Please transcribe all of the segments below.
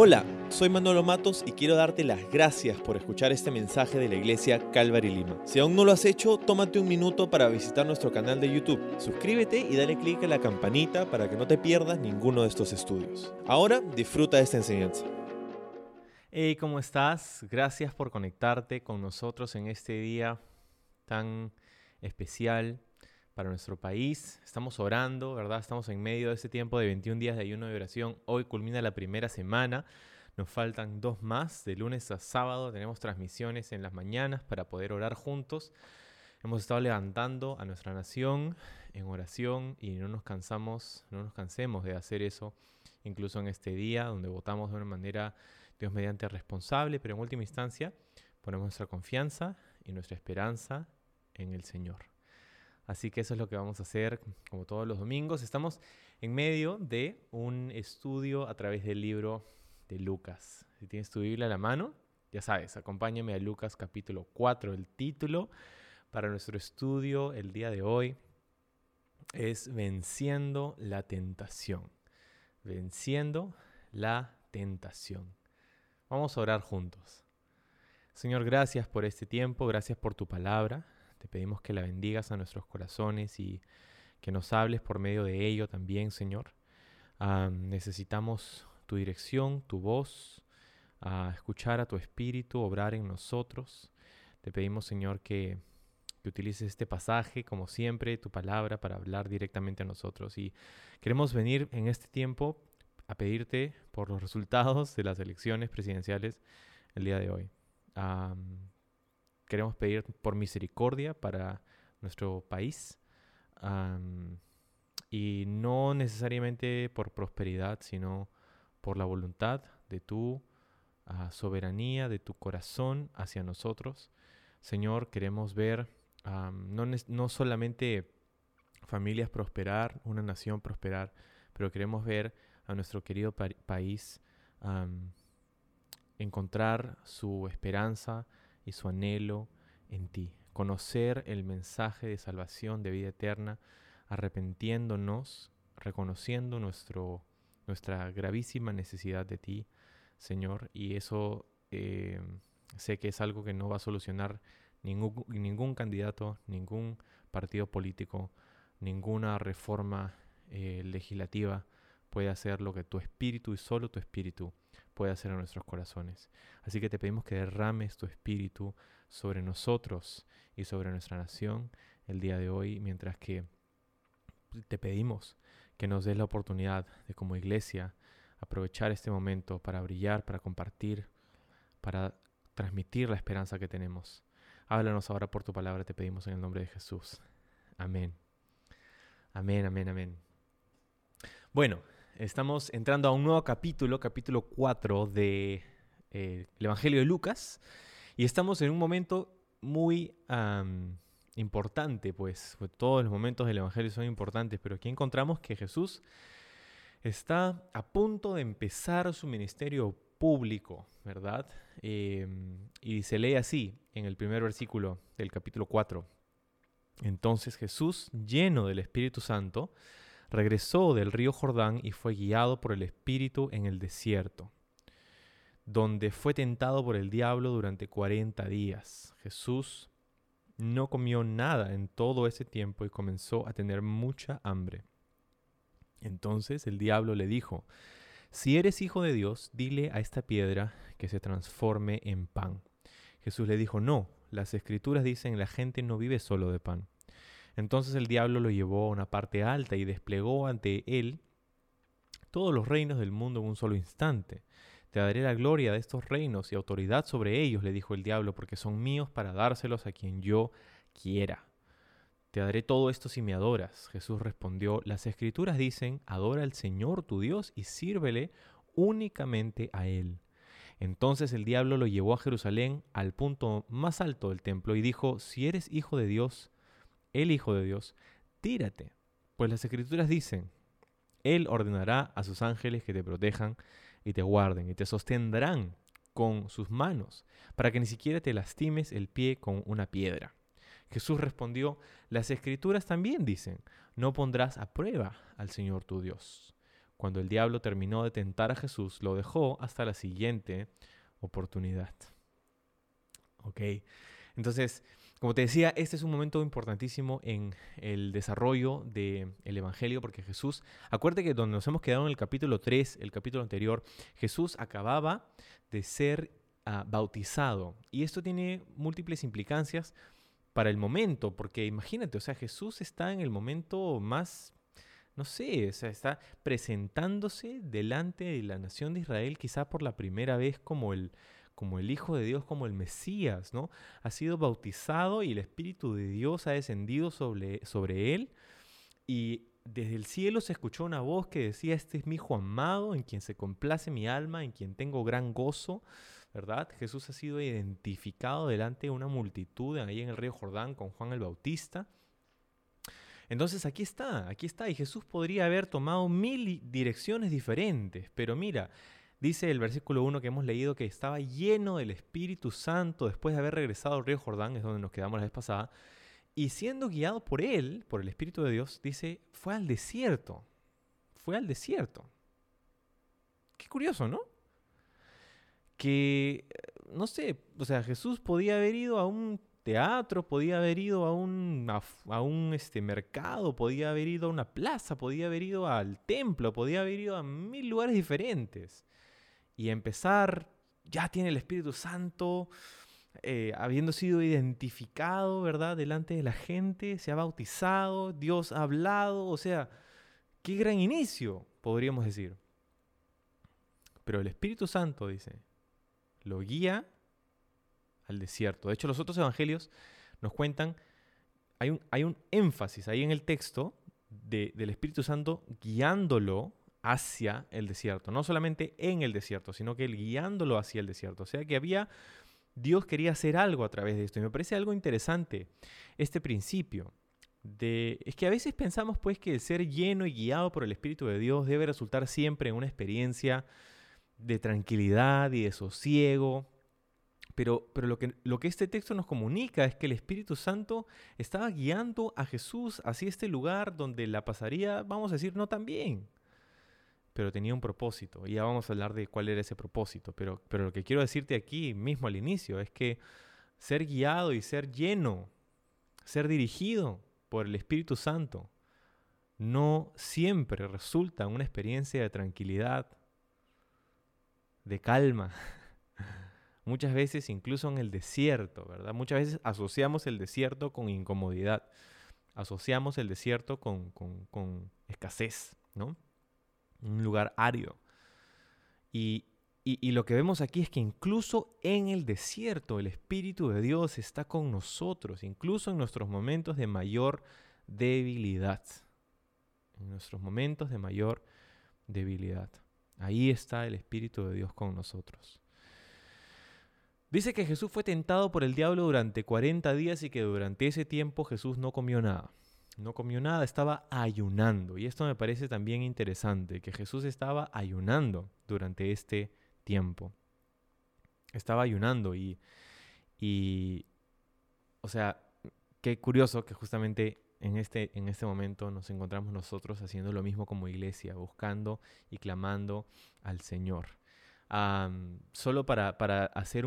Hola, soy Manolo Matos y quiero darte las gracias por escuchar este mensaje de la iglesia Calvary Lima. Si aún no lo has hecho, tómate un minuto para visitar nuestro canal de YouTube. Suscríbete y dale clic a la campanita para que no te pierdas ninguno de estos estudios. Ahora disfruta de esta enseñanza. Hey, ¿cómo estás? Gracias por conectarte con nosotros en este día tan especial para nuestro país. Estamos orando, ¿verdad? Estamos en medio de este tiempo de 21 días de ayuno y oración. Hoy culmina la primera semana. Nos faltan dos más. De lunes a sábado tenemos transmisiones en las mañanas para poder orar juntos. Hemos estado levantando a nuestra nación en oración y no nos cansamos, no nos cansemos de hacer eso, incluso en este día donde votamos de una manera, Dios mediante, responsable, pero en última instancia ponemos nuestra confianza y nuestra esperanza en el Señor. Así que eso es lo que vamos a hacer como todos los domingos. Estamos en medio de un estudio a través del libro de Lucas. Si tienes tu Biblia a la mano, ya sabes, acompáñame a Lucas capítulo 4. El título para nuestro estudio el día de hoy es Venciendo la tentación. Venciendo la tentación. Vamos a orar juntos. Señor, gracias por este tiempo, gracias por tu palabra. Te pedimos que la bendigas a nuestros corazones y que nos hables por medio de ello también, Señor. necesitamos tu dirección, tu voz, a escuchar a tu espíritu, obrar en nosotros. Te pedimos, Señor, que, que utilices este pasaje, como siempre, tu palabra, para hablar directamente a nosotros. Y queremos venir en este tiempo a pedirte por los resultados de las elecciones presidenciales el día de hoy. Queremos pedir por misericordia para nuestro país y no necesariamente por prosperidad, sino por la voluntad de tu ah, soberanía, de tu corazón hacia nosotros. Señor, queremos ver no, no, solamente familias prosperar, una nación prosperar, pero queremos ver a nuestro querido país encontrar su esperanza, y su anhelo en ti. Conocer el mensaje de salvación, de vida eterna, arrepentiéndonos, reconociendo nuestro, nuestra gravísima necesidad de ti, Señor. Y eso eh, sé que es algo que no va a solucionar ningún, ningún candidato, ningún partido político, ninguna reforma eh, legislativa puede hacer lo que tu espíritu y solo tu espíritu puede hacer en nuestros corazones. Así que te pedimos que derrames tu espíritu sobre nosotros y sobre nuestra nación el día de hoy, mientras que te pedimos que nos des la oportunidad de como iglesia aprovechar este momento para brillar, para compartir, para transmitir la esperanza que tenemos. Háblanos ahora por tu palabra, te pedimos en el nombre de Jesús. Amén. Amén, amén, amén. Bueno, Estamos entrando a un nuevo capítulo, capítulo 4 del de, Evangelio de Lucas, y estamos en un momento muy importante, pues, pues todos los momentos del Evangelio son importantes, pero aquí encontramos que Jesús está a punto de empezar su ministerio público, ¿verdad? Em, y se lee así en el primer versículo del capítulo 4. Entonces Jesús, lleno del Espíritu Santo, regresó del río Jordán y fue guiado por el Espíritu en el desierto, donde fue tentado por el diablo durante cuarenta días. Jesús no comió nada en todo ese tiempo y comenzó a tener mucha hambre. Entonces el diablo le dijo, si eres hijo de Dios, dile a esta piedra que se transforme en pan. Jesús le dijo, no, las escrituras dicen la gente no vive solo de pan. Entonces el diablo lo llevó a una parte alta y desplegó ante él todos los reinos del mundo en un solo instante. Te daré la gloria de estos reinos y autoridad sobre ellos, le dijo el diablo, porque son míos para dárselos a quien yo quiera. Te daré todo esto si me adoras. Jesús respondió, las escrituras dicen, adora al Señor tu Dios y sírvele únicamente a Él. Entonces el diablo lo llevó a Jerusalén al punto más alto del templo y dijo, si eres hijo de Dios, el Hijo de Dios, tírate, pues las escrituras dicen, Él ordenará a sus ángeles que te protejan y te guarden y te sostendrán con sus manos, para que ni siquiera te lastimes el pie con una piedra. Jesús respondió, las escrituras también dicen, no pondrás a prueba al Señor tu Dios. cuando el diablo terminó de tentar a Jesús, lo dejó hasta la siguiente oportunidad. ¿Ok? Entonces, como te decía, este es un momento importantísimo en el desarrollo del Evangelio, porque Jesús, acuérdate que donde nos hemos quedado en el capítulo 3, el capítulo anterior, Jesús acababa de ser ah, bautizado. Y esto tiene múltiples implicancias para el momento, porque imagínate, o sea, Jesús está en el momento más, no sé, o sea, está presentándose delante de la nación de Israel quizá por la primera vez como el como el Hijo de Dios, como el Mesías, ¿no? Ha sido bautizado y el Espíritu de Dios ha descendido sobre, sobre él. Y desde el cielo se escuchó una voz que decía, este es mi Hijo amado, en quien se complace mi alma, en quien tengo gran gozo, ¿verdad? Jesús ha sido identificado delante de una multitud ahí en el río Jordán con Juan el Bautista. Entonces aquí está, aquí está, y Jesús podría haber tomado mil direcciones diferentes, pero mira, Dice el versículo 1 que hemos leído que estaba lleno del Espíritu Santo después de haber regresado al río Jordán, es donde nos quedamos la vez pasada, y siendo guiado por él, por el Espíritu de Dios, dice, fue al desierto, fue al desierto. Qué curioso, ¿no? Que, no sé, o sea, Jesús podía haber ido a un teatro, podía haber ido a un, a, un este, mercado, podía haber ido a una plaza, podía haber ido al templo, podía haber ido a mil lugares diferentes y empezar, ya tiene el Espíritu Santo, eh, habiendo sido identificado, ¿verdad? Delante de la gente, se ha bautizado, Dios ha hablado, o sea, qué gran inicio, podríamos decir. Pero el Espíritu Santo, dice, lo guía al desierto. De hecho, los otros evangelios nos cuentan, hay un, hay un énfasis ahí en el texto del Espíritu Santo guiándolo hacia el desierto. No solamente en el desierto, sino que guiándolo hacia el desierto. O sea que había, Dios quería hacer algo a través de esto. Y me parece algo interesante este principio. De, es que a veces pensamos pues que el ser lleno y guiado por el Espíritu de Dios debe resultar siempre en una experiencia de tranquilidad y de sosiego. Pero, pero lo, que, lo que este texto nos comunica es que el Espíritu Santo estaba guiando a Jesús hacia este lugar donde la pasaría, vamos a decir, no tan bien pero tenía un propósito. Y ya vamos a hablar de cuál era ese propósito. Pero, pero lo que quiero decirte aquí mismo al inicio es que ser guiado y ser lleno, ser dirigido por el Espíritu Santo, no siempre resulta una experiencia de tranquilidad, de calma. Muchas veces incluso en el desierto, ¿verdad? Muchas veces asociamos el desierto con incomodidad, asociamos el desierto con, con, con escasez, ¿no? Un lugar árido. Y, y, lo que vemos aquí es que incluso en el desierto el Espíritu de Dios está con nosotros, incluso en nuestros momentos de mayor debilidad. En nuestros momentos de mayor debilidad. Ahí está el Espíritu de Dios con nosotros. Dice que Jesús fue tentado por el diablo durante 40 días y que durante ese tiempo Jesús no comió nada no comió nada, estaba ayunando. Y esto me parece también interesante, que Jesús estaba ayunando durante este tiempo. Estaba ayunando y, y o sea, qué curioso que justamente en este, en este momento nos encontramos nosotros haciendo lo mismo como iglesia, buscando y clamando al Señor. solo para, para hacer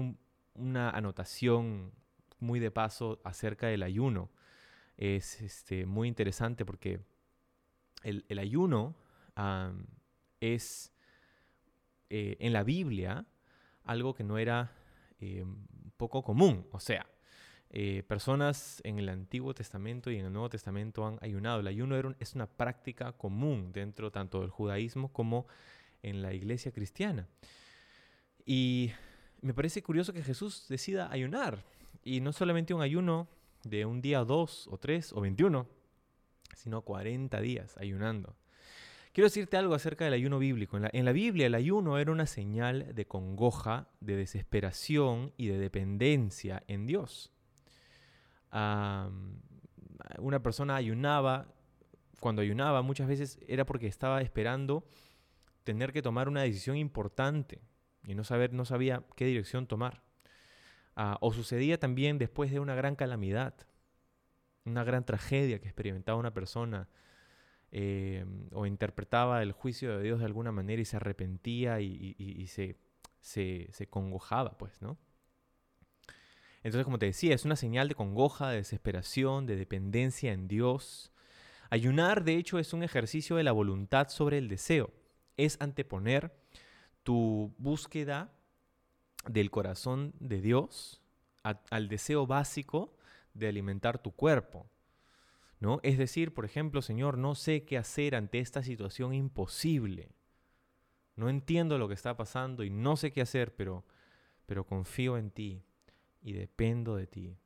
una anotación muy de paso acerca del ayuno es este, muy interesante porque el, ayuno es eh, en la Biblia algo que no era eh, poco común. O sea, eh, personas en el Antiguo Testamento y en el Nuevo Testamento han ayunado. El ayuno es una práctica común dentro tanto del judaísmo como en la iglesia cristiana. Y me parece curioso que Jesús decida ayunar. Y no solamente un ayuno de un día, dos o tres o veintiuno, sino cuarenta días ayunando. Quiero decirte algo acerca del ayuno bíblico. En la, Biblia el ayuno era una señal de congoja, de desesperación y de dependencia en Dios. una persona ayunaba, cuando ayunaba muchas veces era porque estaba esperando tener que tomar una decisión importante y no, saber, no sabía qué dirección tomar. Ah, o sucedía también después de una gran calamidad, una gran tragedia que experimentaba una persona. eh, o interpretaba el juicio de Dios de alguna manera y se arrepentía y, se, se, se, congojaba, pues, ¿no? Entonces, como te decía, es una señal de congoja, de desesperación, de dependencia en Dios. Ayunar, de hecho, es un ejercicio de la voluntad sobre el deseo. Es anteponer tu búsqueda del corazón de Dios al deseo básico de alimentar tu cuerpo. ¿no? Es decir, por ejemplo, Señor, no sé qué hacer ante esta situación imposible. No entiendo lo que está pasando y no sé qué hacer, pero, pero confío en ti y dependo de ti.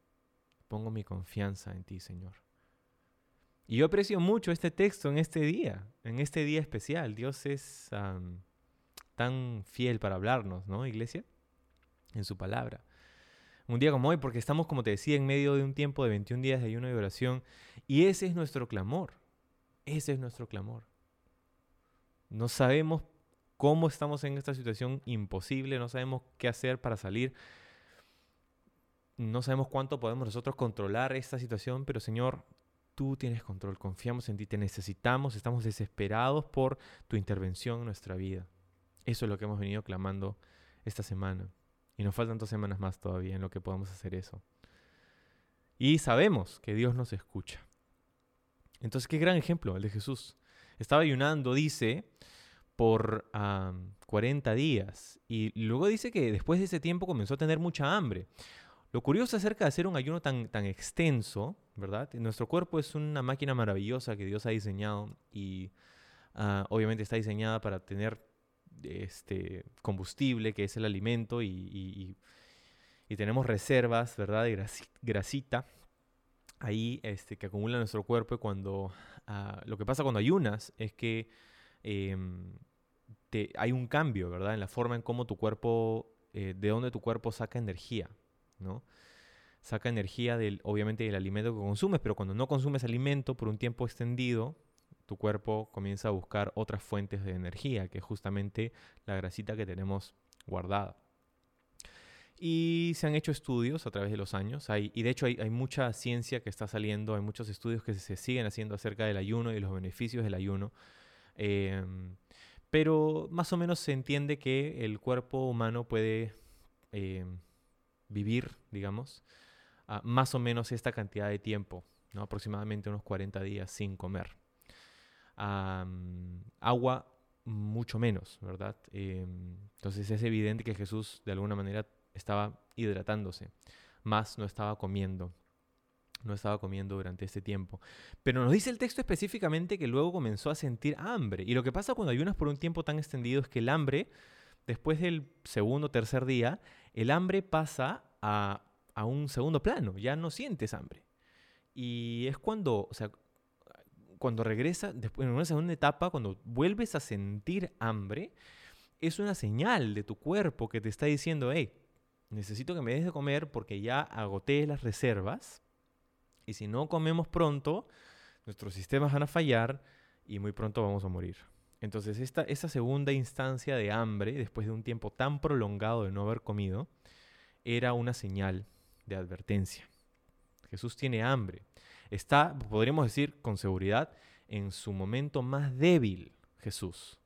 Pongo mi confianza en ti, Señor. Y yo aprecio mucho este texto en este día, en este día especial. Dios es tan fiel para hablarnos, ¿no, iglesia? En su palabra. Un día como hoy, porque estamos, como te decía, en medio de un tiempo de 21 días de ayuno y oración. Y ese es nuestro clamor. Ese es nuestro clamor. No sabemos cómo estamos en esta situación imposible, no sabemos qué hacer para salir. No sabemos cuánto podemos nosotros controlar esta situación, pero Señor, tú tienes control, confiamos en ti, te necesitamos, estamos desesperados por tu intervención en nuestra vida. Eso es lo que hemos venido clamando esta semana. Y nos faltan dos semanas más todavía en lo que podamos hacer eso. Y sabemos que Dios nos escucha. Entonces, qué gran ejemplo el de Jesús. Estaba ayunando, dice, por 40 días. Y luego dice que después de ese tiempo comenzó a tener mucha hambre. Lo curioso acerca de hacer un ayuno tan, tan extenso, ¿verdad? Nuestro cuerpo es una máquina maravillosa que Dios ha diseñado y ah, obviamente está diseñada para tener este, combustible, que es el alimento, y, tenemos reservas, ¿verdad? De grasita ahí este, que acumula nuestro cuerpo. Y cuando ah, lo que pasa cuando ayunas es que em, hay un cambio, ¿verdad? En la forma en cómo tu cuerpo, eh, de dónde tu cuerpo saca energía, ¿no? Saca energía del, obviamente del alimento que consumes, pero cuando no consumes alimento por un tiempo extendido, tu cuerpo comienza a buscar otras fuentes de energía, que es justamente la grasita que tenemos guardada. Y se han hecho estudios a través de los años, y de hecho hay, mucha ciencia que está saliendo, hay muchos estudios que se siguen haciendo acerca del ayuno y los beneficios del ayuno. Em, pero más o menos se entiende que el cuerpo humano puede em, vivir, digamos, más o menos esta cantidad de tiempo, ¿no? aproximadamente unos 40 días sin comer agua mucho menos, ¿verdad? Em, entonces es evidente que Jesús de alguna manera estaba hidratándose, más no estaba comiendo, no estaba comiendo durante este tiempo. Pero nos dice el texto específicamente que luego comenzó a sentir hambre. Y lo que pasa cuando ayunas por un tiempo tan extendido es que el hambre, después del segundo o tercer día, el hambre pasa a, a un segundo plano, ya no sientes hambre. Y es cuando, o sea, cuando regresa, después, en una segunda etapa, cuando vuelves a sentir hambre, es una señal de tu cuerpo que te está diciendo, hey, necesito que me des de comer porque ya agoté las reservas y si no comemos pronto, nuestros sistemas van a fallar y muy pronto vamos a morir. Entonces, esta, esa segunda instancia de hambre, después de un tiempo tan prolongado de no haber comido, era una señal de advertencia. Jesús tiene hambre está, podríamos decir con seguridad, en su momento más débil Jesús,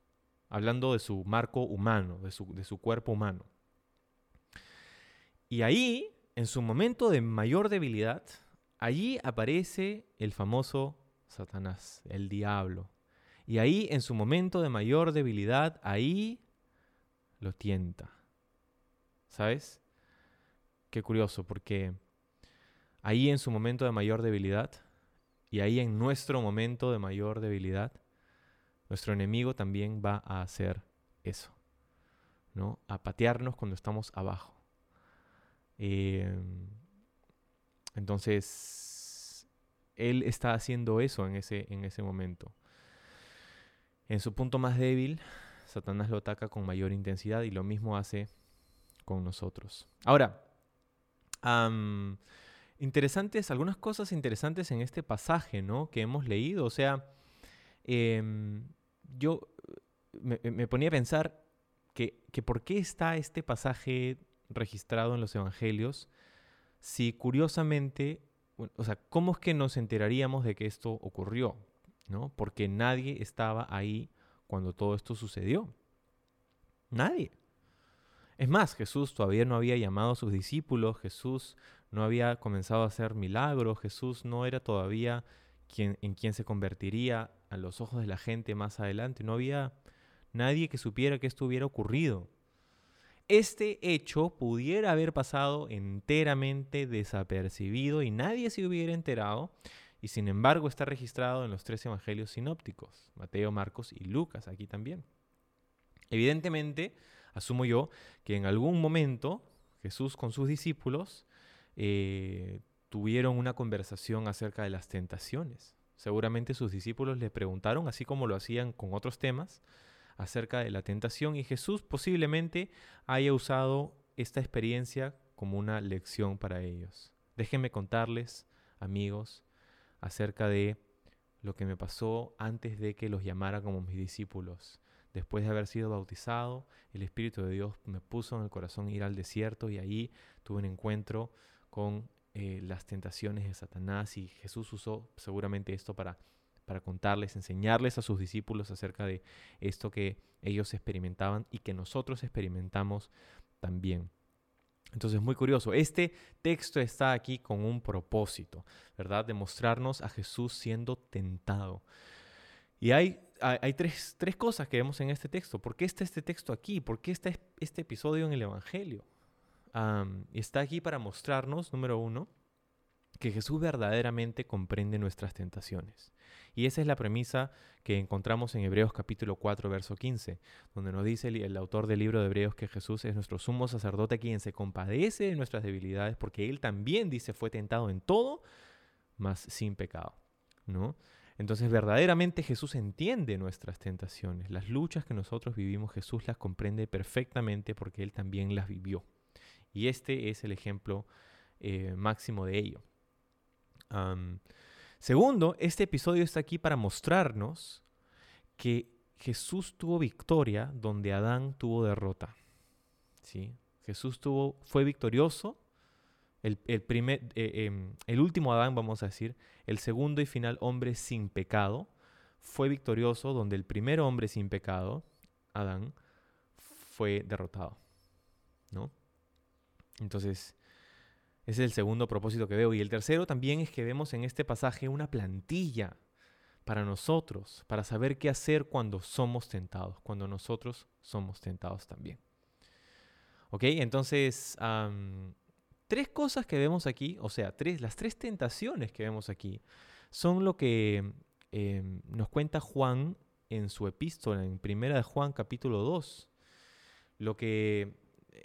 hablando de su marco humano, de su, de su cuerpo humano. Y ahí, en su momento de mayor debilidad, allí aparece el famoso Satanás, el diablo. Y ahí, en su momento de mayor debilidad, ahí lo tienta. ¿Sabes? Qué curioso, porque ahí en su momento de mayor debilidad y ahí en nuestro momento de mayor debilidad, nuestro enemigo también va a hacer eso, ¿no? A patearnos cuando estamos abajo. Em, entonces, él está haciendo eso en ese, en ese momento. En su punto más débil, Satanás lo ataca con mayor intensidad y lo mismo hace con nosotros. Ahora, interesantes, algunas cosas interesantes en este pasaje, ¿no? Que hemos leído. O sea, em, yo me, ponía a pensar que, que, por qué está este pasaje registrado en los evangelios si curiosamente, o sea, ¿cómo es que nos enteraríamos de que esto ocurrió? ¿no? Porque nadie estaba ahí cuando todo esto sucedió. Nadie. Es más, Jesús todavía no había llamado a sus discípulos, Jesús no había comenzado a hacer milagros, Jesús no era todavía quien, en quien se convertiría a los ojos de la gente más adelante, no había nadie que supiera que esto hubiera ocurrido. Este hecho pudiera haber pasado enteramente desapercibido y nadie se hubiera enterado, y sin embargo está registrado en los tres evangelios sinópticos, Mateo, Marcos y Lucas, aquí también. Evidentemente, asumo yo, que en algún momento Jesús con sus discípulos eh, tuvieron una conversación acerca de las tentaciones. Seguramente sus discípulos le preguntaron, así como lo hacían con otros temas, acerca de la tentación y Jesús posiblemente haya usado esta experiencia como una lección para ellos. Déjenme contarles, amigos, acerca de lo que me pasó antes de que los llamara como mis discípulos. Después de haber sido bautizado, el Espíritu de Dios me puso en el corazón ir al desierto y ahí tuve un encuentro con eh, las tentaciones de Satanás y Jesús usó seguramente esto para, para contarles, enseñarles a sus discípulos acerca de esto que ellos experimentaban y que nosotros experimentamos también. Entonces, muy curioso, este texto está aquí con un propósito, ¿verdad? De mostrarnos a Jesús siendo tentado. Y hay, hay, tres, tres, cosas que vemos en este texto. ¿Por qué está este texto aquí? ¿Por qué está este episodio en el Evangelio? Está aquí para mostrarnos, número uno, que Jesús verdaderamente comprende nuestras tentaciones. Y esa es la premisa que encontramos en Hebreos capítulo 4, verso 15, donde nos dice el, el, autor del libro de Hebreos que Jesús es nuestro sumo sacerdote quien se compadece de nuestras debilidades porque él también dice fue tentado en todo, mas sin pecado, ¿no? Entonces verdaderamente Jesús entiende nuestras tentaciones. Las luchas que nosotros vivimos, Jesús las comprende perfectamente porque Él también las vivió. Y este es el ejemplo eh, máximo de ello. segundo, este episodio está aquí para mostrarnos que Jesús tuvo victoria donde Adán tuvo derrota. Jesús fue victorioso el, eh, em, el último Adán, vamos a decir, el segundo y final hombre sin pecado, fue victorioso donde el primer hombre sin pecado, Adán, fue derrotado. ¿No? Entonces, ese es el segundo propósito que veo. Y el tercero también es que vemos en este pasaje una plantilla para nosotros, para saber qué hacer cuando somos tentados, cuando nosotros somos tentados también. ¿Ok? Entonces, tres cosas que vemos aquí, o sea, tres, las tres tentaciones que vemos aquí, son lo que em, nos cuenta Juan en su epístola, en Primera de Juan capítulo 2. Lo que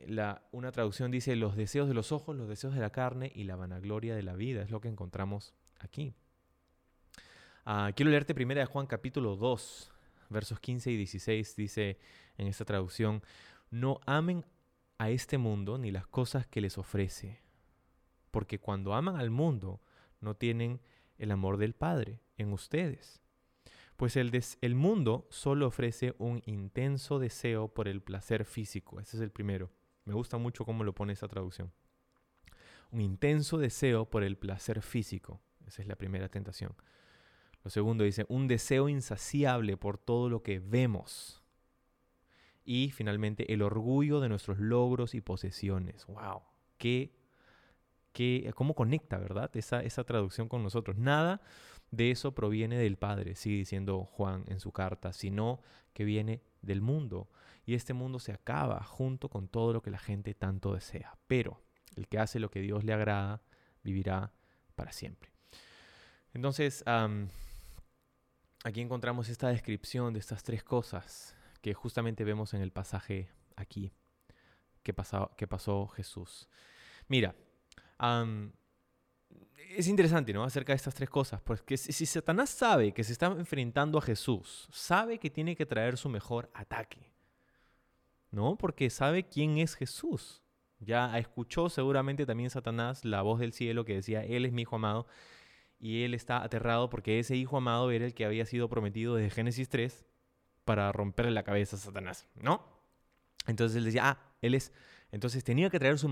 la, una traducción dice los deseos de los ojos, los deseos de la carne y la vanagloria de la vida, es lo que encontramos aquí. Ah, quiero leerte Primera de Juan capítulo 2, versos 15 y 16, dice en esta traducción, no amen a este mundo ni las cosas que les ofrece. Porque cuando aman al mundo, no tienen el amor del Padre en ustedes. Pues el, el mundo solo ofrece un intenso deseo por el placer físico. Ese es el primero. Me gusta mucho cómo lo pone esa traducción. Un intenso deseo por el placer físico. Esa es la primera tentación. Lo segundo dice, un deseo insaciable por todo lo que vemos. Y finalmente, el orgullo de nuestros logros y posesiones. ¡Wow! ¿Qué, qué, cómo conecta, verdad? Esa, esa traducción con nosotros. Nada de eso proviene del Padre, sigue diciendo Juan en su carta, sino que viene del mundo. Y este mundo se acaba junto con todo lo que la gente tanto desea. Pero el que hace lo que Dios le agrada, vivirá para siempre. Entonces, aquí encontramos esta descripción de estas tres cosas que justamente vemos en el pasaje aquí que, pasó, pasó Jesús. Mira, es interesante, ¿no? Acerca de estas tres cosas, porque si, si Satanás sabe que se está enfrentando a Jesús, sabe que tiene que traer su mejor ataque, ¿no? Porque sabe quién es Jesús. Ya escuchó seguramente también Satanás la voz del cielo que decía, Él es mi hijo amado, y él está aterrado porque ese hijo amado era el que había sido prometido desde Génesis 3 para romperle la cabeza a Satanás, ¿no? Entonces él decía, ah, él es... Entonces tenía que traer su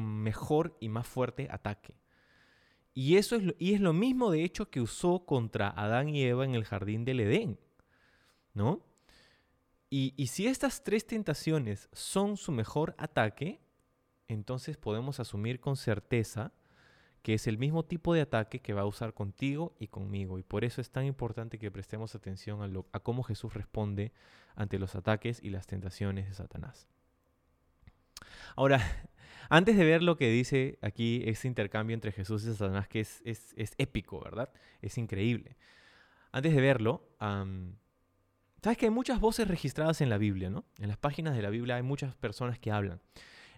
mejor y más fuerte ataque. Y eso es lo, y es lo mismo, de hecho, que usó contra Adán y Eva en el jardín del Edén. ¿No? Y, si estas tres tentaciones son su mejor ataque, entonces podemos asumir con certeza que es el mismo tipo de ataque que va a usar contigo y conmigo. Y por eso es tan importante que prestemos atención a cómo Jesús responde ante los ataques y las tentaciones de Satanás. Ahora, antes de ver lo que dice aquí ese intercambio entre Jesús y Satanás, que es, es, es épico, ¿verdad? Es increíble. Antes de verlo, sabes que hay muchas voces registradas en la Biblia, ¿no? En las páginas de la Biblia hay muchas personas que hablan.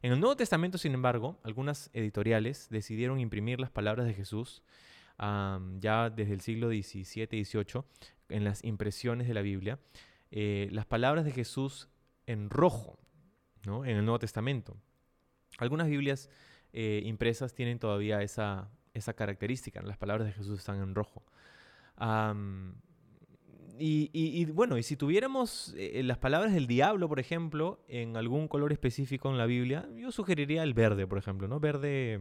En el Nuevo Testamento, sin embargo, algunas editoriales decidieron imprimir las palabras de Jesús ya desde el siglo XVII y XVIII en las impresiones de la Biblia, eh, las palabras de Jesús en rojo, ¿no? en el Nuevo Testamento. Algunas Biblias eh, impresas tienen todavía esa, esa característica, las palabras de Jesús están en rojo. Y, bueno, y si tuviéramos eh, las palabras del diablo, por ejemplo, en algún color específico en la Biblia, yo sugeriría el verde, por ejemplo, ¿no? Verde,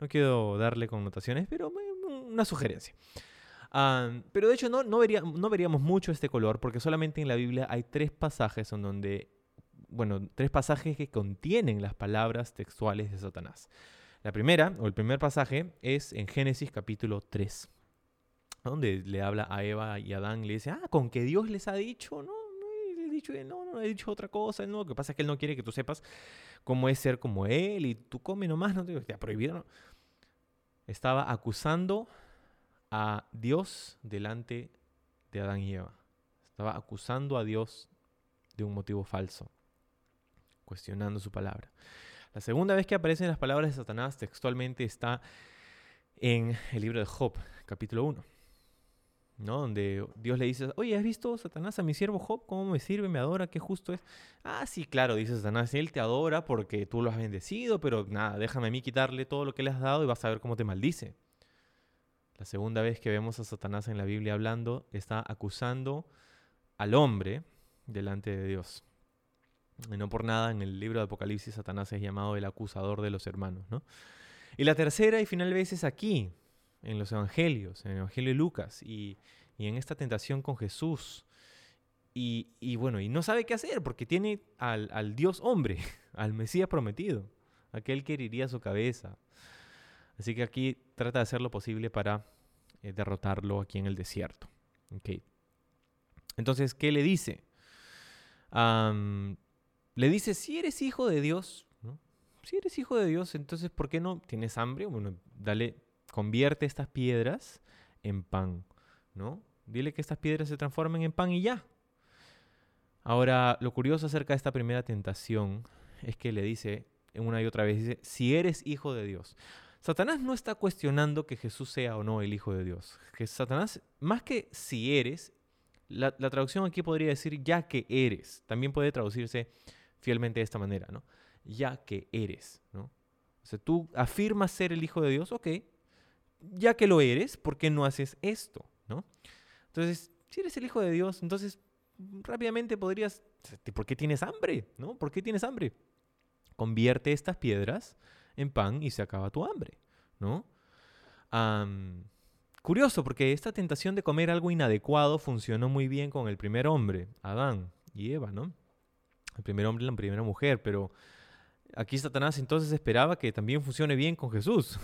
no quiero darle connotaciones, pero una sugerencia. Ah, pero de hecho no, no, no veríamos mucho este color porque solamente en la Biblia hay tres pasajes en donde, bueno, tres pasajes que contienen las palabras textuales de Satanás. La primera, o el primer pasaje, es en Génesis capítulo 3 donde le habla a Eva y a Adán le dice, ah, con que Dios les ha dicho, no, no he dicho, no, no he dicho otra cosa, no, lo que pasa es que Él no quiere que tú sepas cómo es ser como Él y tú come nomás, no te, te ha prohibido. Estaba acusando a Dios delante de Adán y Eva. Estaba acusando a Dios de un motivo falso, cuestionando su palabra. La segunda vez que aparecen las palabras de Satanás textualmente está en el libro de Job, capítulo 1. ¿no? Donde Dios le dice, oye, ¿has visto Satanás a mi siervo Job? ¿Cómo me sirve? ¿Me adora? ¿Qué justo es? Ah, sí, claro, dice Satanás, él te adora porque tú lo has bendecido, pero nada, déjame a mí quitarle todo lo que le has dado y vas a ver cómo te maldice. La segunda vez que vemos a Satanás en la Biblia hablando, está acusando al hombre delante de Dios. Y no por nada en el libro de Apocalipsis Satanás es llamado el acusador de los hermanos, ¿no? Y la tercera y final vez es aquí, en los evangelios, en el evangelio de Lucas y, en esta tentación con Jesús. Y, bueno, y no sabe qué hacer porque tiene al, Dios hombre, al Mesías prometido, aquel que heriría su cabeza. Así que aquí trata de hacer lo posible para eh, derrotarlo aquí en el desierto. Entonces, ¿qué le dice? Le dice, si eres hijo de Dios, si eres hijo de Dios, entonces ¿por qué no tienes hambre? Bueno, dale convierte estas piedras en pan, ¿no? Dile que estas piedras se transformen en pan y ya. Ahora, lo curioso acerca de esta primera tentación es que le dice una y otra vez, dice, si eres hijo de Dios. Satanás no está cuestionando que Jesús sea o no el hijo de Dios. Que Satanás, más que si eres, la, la, traducción aquí podría decir ya que eres. También puede traducirse fielmente de esta manera, ¿no? Ya que eres, ¿no? O sea, tú afirmas ser el hijo de Dios, ok, ya que lo eres, ¿por qué no haces esto? ¿no? Entonces, si eres el Hijo de Dios, entonces rápidamente podrías, ¿por qué tienes hambre? ¿No? ¿Por qué tienes hambre? Convierte estas piedras en pan y se acaba tu hambre, ¿no? curioso, porque esta tentación de comer algo inadecuado funcionó muy bien con el primer hombre, Adán y Eva, ¿no? El primer hombre y la primera mujer, pero aquí Satanás entonces esperaba que también funcione bien con Jesús.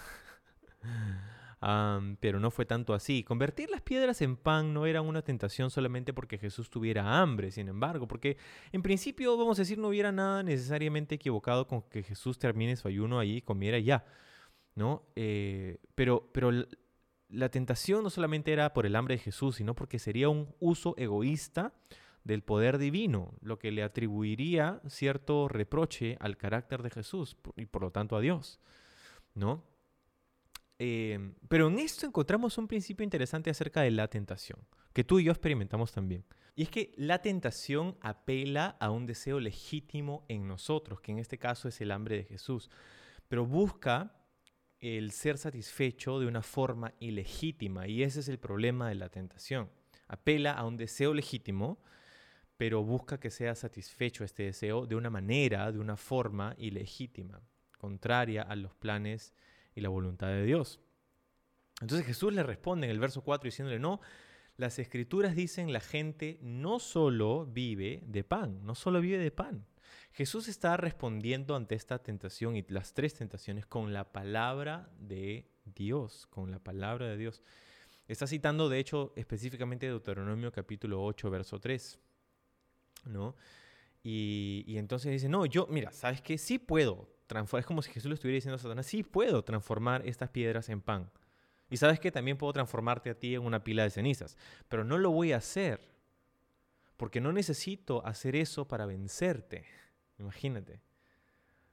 pero no fue tanto así. Convertir las piedras en pan no era una tentación solamente porque Jesús tuviera hambre, sin embargo, porque en principio, vamos a decir, no hubiera nada necesariamente equivocado con que Jesús termine su ayuno allí y comiera ya, ¿no? Eh, pero, pero la tentación no solamente era por el hambre de Jesús, sino porque sería un uso egoísta del poder divino, lo que le atribuiría cierto reproche al carácter de Jesús y por lo tanto a Dios, ¿no? Em, pero en esto encontramos un principio interesante acerca de la tentación, que tú y yo experimentamos también. Y es que la tentación apela a un deseo legítimo en nosotros, que en este caso es el hambre de Jesús, pero busca el ser satisfecho de una forma ilegítima, y ese es el problema de la tentación. Apela a un deseo legítimo, pero busca que sea satisfecho este deseo de una manera, de una forma ilegítima, contraria a los planes y la voluntad de Dios. Entonces Jesús le responde en el verso 4 diciéndole, no, las escrituras dicen la gente no solo vive de pan, no solo vive de pan. Jesús está respondiendo ante esta tentación y las tres tentaciones con la palabra de Dios, con la palabra de Dios. Está citando, de hecho, específicamente Deuteronomio capítulo 8, verso 3. ¿No? Y, y entonces dice, no, yo, mira, ¿sabes qué? Sí puedo transformar, es como si Jesús le estuviera diciendo a Satanás, sí puedo transformar estas piedras en pan. Y sabes que también puedo transformarte a ti en una pila de cenizas, pero no lo voy a hacer, porque no necesito hacer eso para vencerte. Imagínate.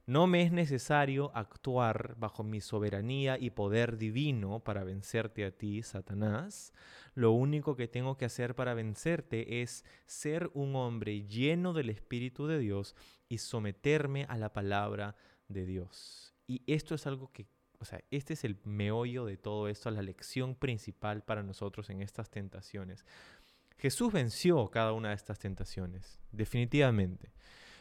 No me es necesario actuar bajo mi soberanía y poder divino para vencerte a ti, Satanás. Lo único que tengo que hacer para vencerte es ser un hombre lleno del Espíritu de Dios y someterme a la palabra de Dios. Y esto es algo que, o sea, este es el meollo de todo esto, la lección principal para nosotros en estas tentaciones. Jesús venció cada una de estas tentaciones, definitivamente.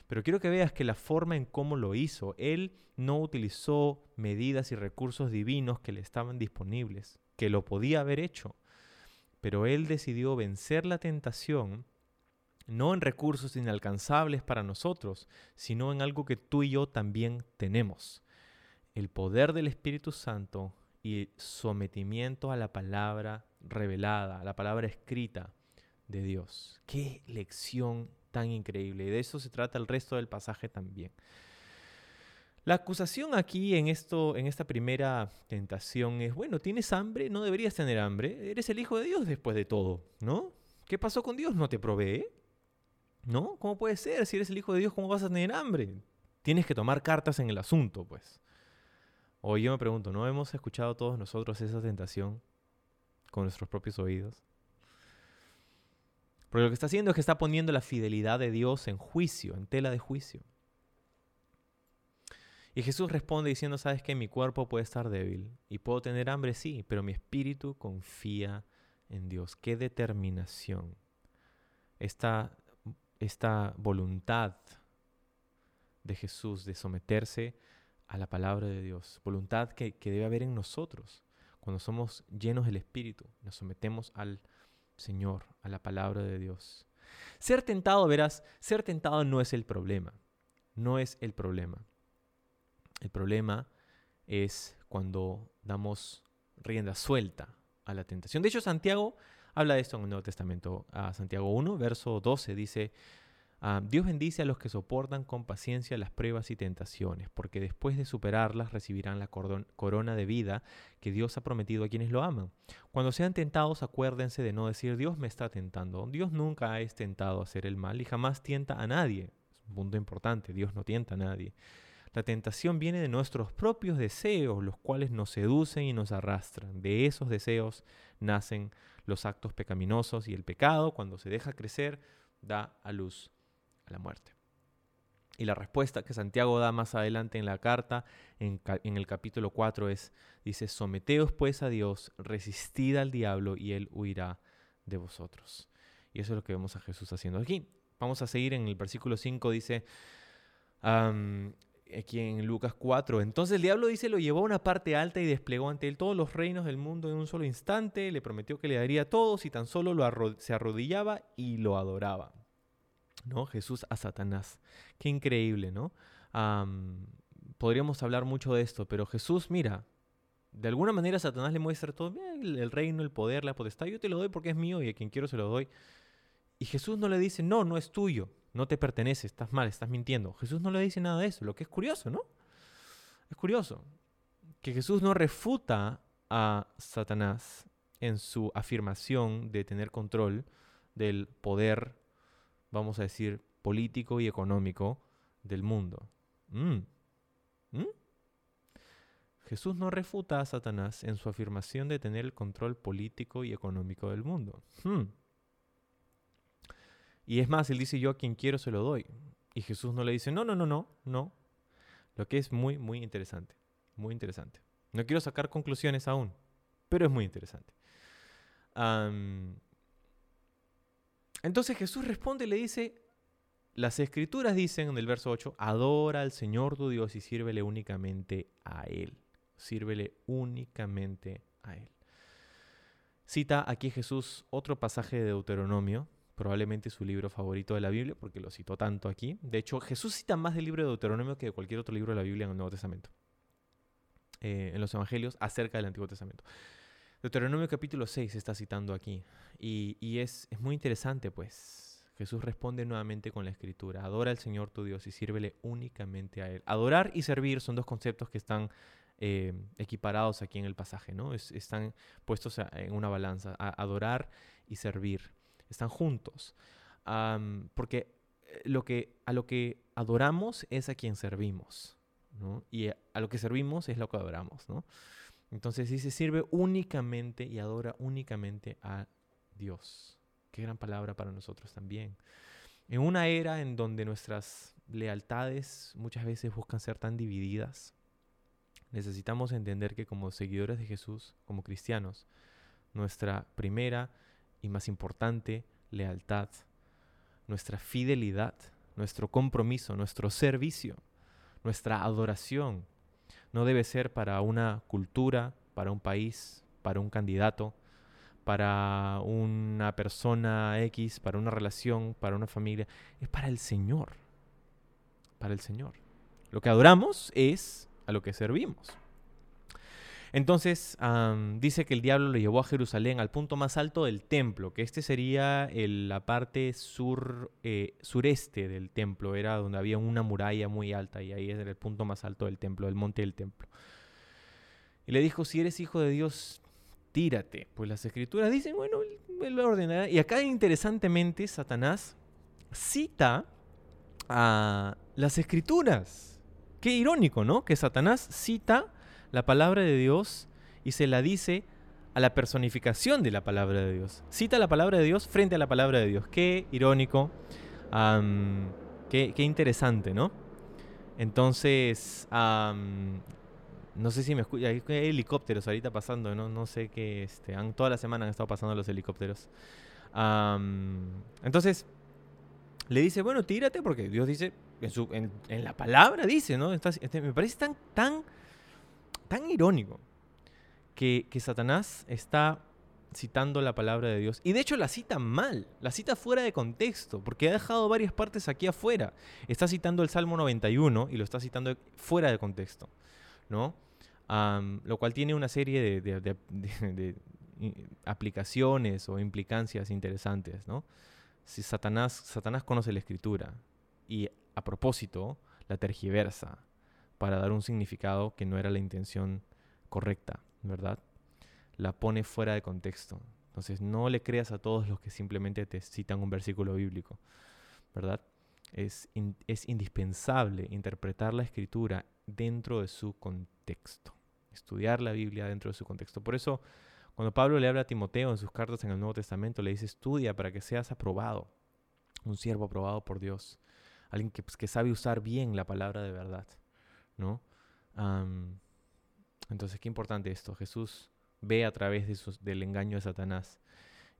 Pero quiero que veas que la forma en cómo lo hizo, Él no utilizó medidas y recursos divinos que le estaban disponibles, que lo podía haber hecho. Pero Él decidió vencer la tentación no en recursos inalcanzables para nosotros, sino en algo que tú y yo también tenemos. El poder del Espíritu Santo y sometimiento a la palabra revelada, a la palabra escrita de Dios. Qué lección tan increíble. Y de eso se trata el resto del pasaje también. La acusación aquí en, esto, en esta primera tentación es, bueno, ¿tienes hambre? No deberías tener hambre. Eres el Hijo de Dios después de todo, ¿no? ¿Qué pasó con Dios? ¿No te provee? ¿No? ¿Cómo puede ser? Si eres el Hijo de Dios, ¿cómo vas a tener hambre? Tienes que tomar cartas en el asunto, pues. O yo me pregunto, ¿no hemos escuchado todos nosotros esa tentación con nuestros propios oídos? Porque lo que está haciendo es que está poniendo la fidelidad de Dios en juicio, en tela de juicio. Y Jesús responde diciendo, sabes que mi cuerpo puede estar débil y puedo tener hambre, sí, pero mi espíritu confía en Dios. Qué determinación. Esta, esta voluntad de Jesús de someterse a la palabra de Dios. Voluntad que, que debe haber en nosotros. Cuando somos llenos del Espíritu, nos sometemos al Señor, a la palabra de Dios. Ser tentado, verás, ser tentado no es el problema. No es el problema. El problema es cuando damos rienda suelta a la tentación. De hecho, Santiago habla de esto en el Nuevo Testamento. A Santiago 1, verso 12 dice, Ah, Dios bendice a los que soportan con paciencia las pruebas y tentaciones, porque después de superarlas recibirán la corona de vida que Dios ha prometido a quienes lo aman. Cuando sean tentados, acuérdense de no decir Dios me está tentando. Dios nunca es tentado hacer el mal y jamás tienta a nadie. Es un punto importante, Dios no tienta a nadie. La tentación viene de nuestros propios deseos, los cuales nos seducen y nos arrastran. De esos deseos nacen los actos pecaminosos y el pecado, cuando se deja crecer, da a luz a la muerte. Y la respuesta que Santiago da más adelante en la carta, en, el capítulo 4, es, dice, someteos pues a Dios, resistid al diablo y él huirá de vosotros. Y eso es lo que vemos a Jesús haciendo aquí. Vamos a seguir en el versículo 5, dice, aquí en Lucas 4, entonces el diablo dice, lo llevó a una parte alta y desplegó ante él todos los reinos del mundo en un solo instante, le prometió que le daría a todos y tan solo lo se arrodillaba y lo adoraba. ¿No? Jesús a Satanás. Qué increíble, ¿no? podríamos hablar mucho de esto, pero Jesús, mira, de alguna manera Satanás le muestra todo, el, reino, el poder, la potestad, yo te lo doy porque es mío y a quien quiero se lo doy. Y Jesús no le dice, no, no es tuyo, no te pertenece, estás mal, estás mintiendo. Jesús no le dice nada de eso, lo que es curioso, ¿no? Es curioso que Jesús no refuta a Satanás en su afirmación de tener control del poder vamos a decir, político y económico del mundo. Mm. ¿Mm? Jesús no refuta a Satanás en su afirmación de tener el control político y económico del mundo. Hmm. Y es más, él dice, yo a quien quiero se lo doy. Y Jesús no le dice, no, no, no, no, no. Lo que es muy, muy interesante. Muy interesante. No quiero sacar conclusiones aún, pero es muy interesante. Entonces Jesús responde y le dice, las escrituras dicen en el verso 8, adora al Señor tu Dios y sírvele únicamente a Él. Sírvele únicamente a Él. Cita aquí Jesús otro pasaje de Deuteronomio, probablemente su libro favorito de la Biblia, porque lo citó tanto aquí. De hecho, Jesús cita más del libro de Deuteronomio que de cualquier otro libro de la Biblia en el Nuevo Testamento, eh, en los Evangelios, acerca del Antiguo Testamento. Deuteronomio capítulo 6 está citando aquí, y, es, muy interesante, pues. Jesús responde nuevamente con la escritura, adora al Señor tu Dios y sírvele únicamente a Él. Adorar y servir son dos conceptos que están eh, equiparados aquí en el pasaje, ¿no? están puestos en una balanza, adorar y servir, están juntos, porque eh, a lo que adoramos es a quien servimos. Y a, lo que servimos es lo que adoramos, ¿no? Entonces se sirve únicamente y adora únicamente a Dios. Qué gran palabra para nosotros también. En una era en donde nuestras lealtades muchas veces buscan ser tan divididas, necesitamos entender que como seguidores de Jesús, como cristianos, nuestra primera y más importante lealtad, nuestra fidelidad, nuestro compromiso, nuestro servicio, nuestra adoración, no debe ser para una cultura, para un país, para un candidato, para una persona X, para una relación, para una familia, es para el Señor, para el Señor. Lo que adoramos es a lo que servimos. Entonces dice que el diablo lo llevó a Jerusalén al punto más alto del templo, que este sería la parte sur, eh, sureste del templo, era donde había una muralla muy alta y ahí era el punto más alto del templo, del monte del templo. Y le dijo, si eres hijo de Dios, tírate. Pues las escrituras dicen, bueno, él lo ordenará. Y acá interesantemente Satanás cita a las escrituras. Qué irónico, ¿no? Que Satanás cita la palabra de Dios y se la dice a la personificación de la palabra de Dios. Cita la palabra de Dios frente a la palabra de Dios. Qué irónico, qué, interesante, ¿no? Entonces, no sé si me escucha, hay helicópteros ahorita pasando, ¿no? No sé qué, este, han, toda la semana han estado pasando los helicópteros. entonces, le dice, bueno, tírate porque Dios dice, en, la palabra dice, ¿no? Este, me parece tan, tan irónico que, Satanás está citando la palabra de Dios. Y de hecho la cita mal, la cita fuera de contexto, porque ha dejado varias partes aquí afuera. Está citando el Salmo 91 y lo está citando fuera de contexto, ¿no? lo cual tiene una serie de, de, aplicaciones o implicancias interesantes, ¿no? Si Satanás, Satanás conoce la escritura y a propósito la tergiversa para dar un significado que no era la intención correcta, ¿verdad? La pone fuera de contexto. Entonces no le creas a todos los que simplemente te citan un versículo bíblico, ¿verdad? Es, indispensable interpretar la escritura dentro de su contexto, estudiar la Biblia dentro de su contexto. Por eso, cuando Pablo le habla a Timoteo en sus cartas en el Nuevo Testamento, le dice, estudia para que seas aprobado, un siervo aprobado por Dios, alguien que, pues, que sabe usar bien la palabra de verdad, ¿no? entonces, qué importante esto. Jesús ve a través de del engaño de Satanás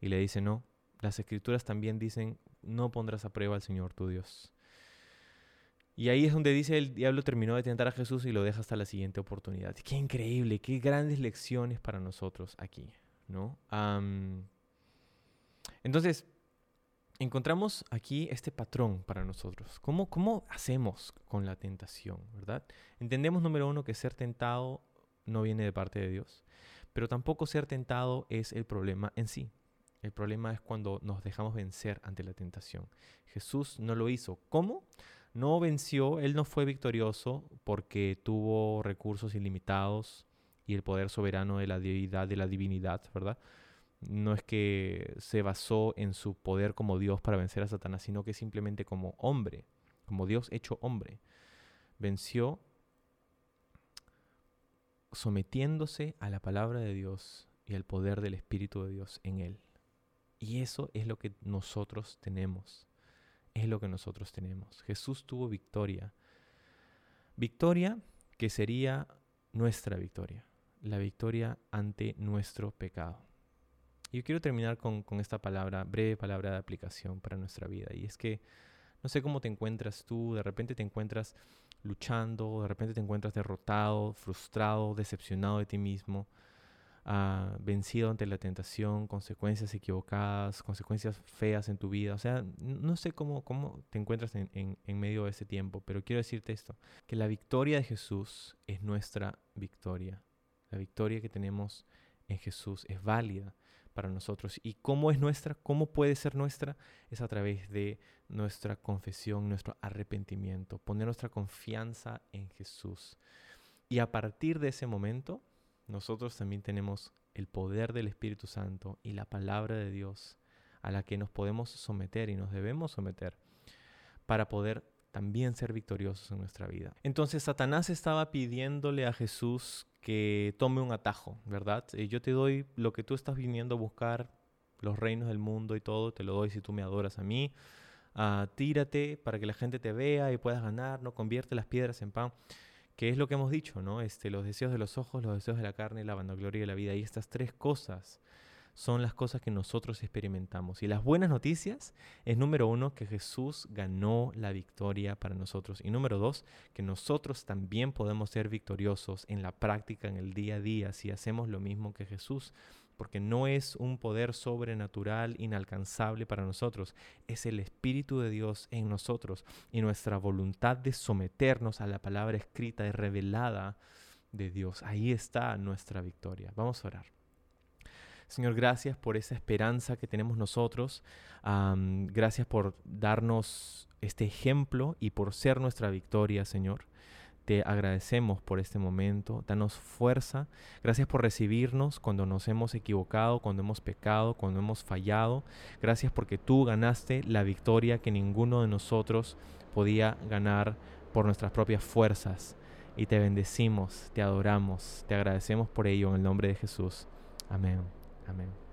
y le dice, no, las escrituras también dicen, no pondrás a prueba al Señor tu Dios. Y ahí es donde dice el diablo terminó de tentar a Jesús y lo deja hasta la siguiente oportunidad. Qué increíble, qué grandes lecciones para nosotros aquí, ¿no? entonces, encontramos aquí este patrón para nosotros. ¿Cómo, ¿Cómo hacemos con la tentación, verdad? Entendemos, número uno, que ser tentado no viene de parte de Dios, pero tampoco ser tentado es el problema en sí. El problema es cuando nos dejamos vencer ante la tentación. Jesús no lo hizo. ¿Cómo? No venció, él no fue victorioso porque tuvo recursos ilimitados y el poder soberano de la deidad, de la divinidad, ¿verdad? No es que se basó en su poder como Dios para vencer a Satanás, sino que simplemente como hombre, como Dios hecho hombre, venció sometiéndose a la palabra de Dios y al poder del Espíritu de Dios en él. Y eso es lo que nosotros tenemos. Es lo que nosotros tenemos. Jesús tuvo victoria. Victoria que sería nuestra victoria. La victoria ante nuestro pecado. Yo quiero terminar con, esta palabra, breve palabra de aplicación para nuestra vida. Y es que no sé cómo te encuentras tú, de repente te encuentras luchando, de repente te encuentras derrotado, frustrado, decepcionado de ti mismo. ah, vencido ante la tentación, consecuencias equivocadas, consecuencias feas en tu vida. O sea, no sé cómo, cómo te encuentras en, en medio de ese tiempo, pero quiero decirte esto, que la victoria de Jesús es nuestra victoria. La victoria que tenemos en Jesús es válida para nosotros. ¿Y cómo es nuestra? ¿Cómo puede ser nuestra? Es a través de nuestra confesión, nuestro arrepentimiento, poner nuestra confianza en Jesús. Y a partir de ese momento, nosotros también tenemos el poder del Espíritu Santo y la palabra de Dios a la que nos podemos someter y nos debemos someter para poder también ser victoriosos en nuestra vida. Entonces Satanás estaba pidiéndole a Jesús que tome un atajo, ¿verdad? Eh, yo te doy lo que tú estás viniendo a buscar, los reinos del mundo y todo, te lo doy si tú me adoras a mí. Ah, tírate para que la gente te vea y puedas ganar, ¿no? Convierte las piedras en pan, que es lo que hemos dicho, ¿no? Este, los deseos de los ojos, los deseos de la carne, la vanagloria de la vida. Y estas tres cosas son las cosas que nosotros experimentamos. Y las buenas noticias es número uno, que Jesús ganó la victoria para nosotros. Y número dos, que nosotros también podemos ser victoriosos en la práctica, en el día a día, si hacemos lo mismo que Jesús. Porque no es un poder sobrenatural, inalcanzable para nosotros, es el Espíritu de Dios en nosotros y nuestra voluntad de someternos a la palabra escrita y revelada de Dios. Ahí está nuestra victoria. Vamos a orar. Señor, gracias por esa esperanza que tenemos nosotros. gracias por darnos este ejemplo y por ser nuestra victoria, Señor. Te agradecemos por este momento. Danos fuerza. Gracias por recibirnos cuando nos hemos equivocado, cuando hemos pecado, cuando hemos fallado. Gracias porque tú ganaste la victoria que ninguno de nosotros podía ganar por nuestras propias fuerzas. Y te bendecimos, te adoramos, te agradecemos por ello en el nombre de Jesús. Amén. Amén.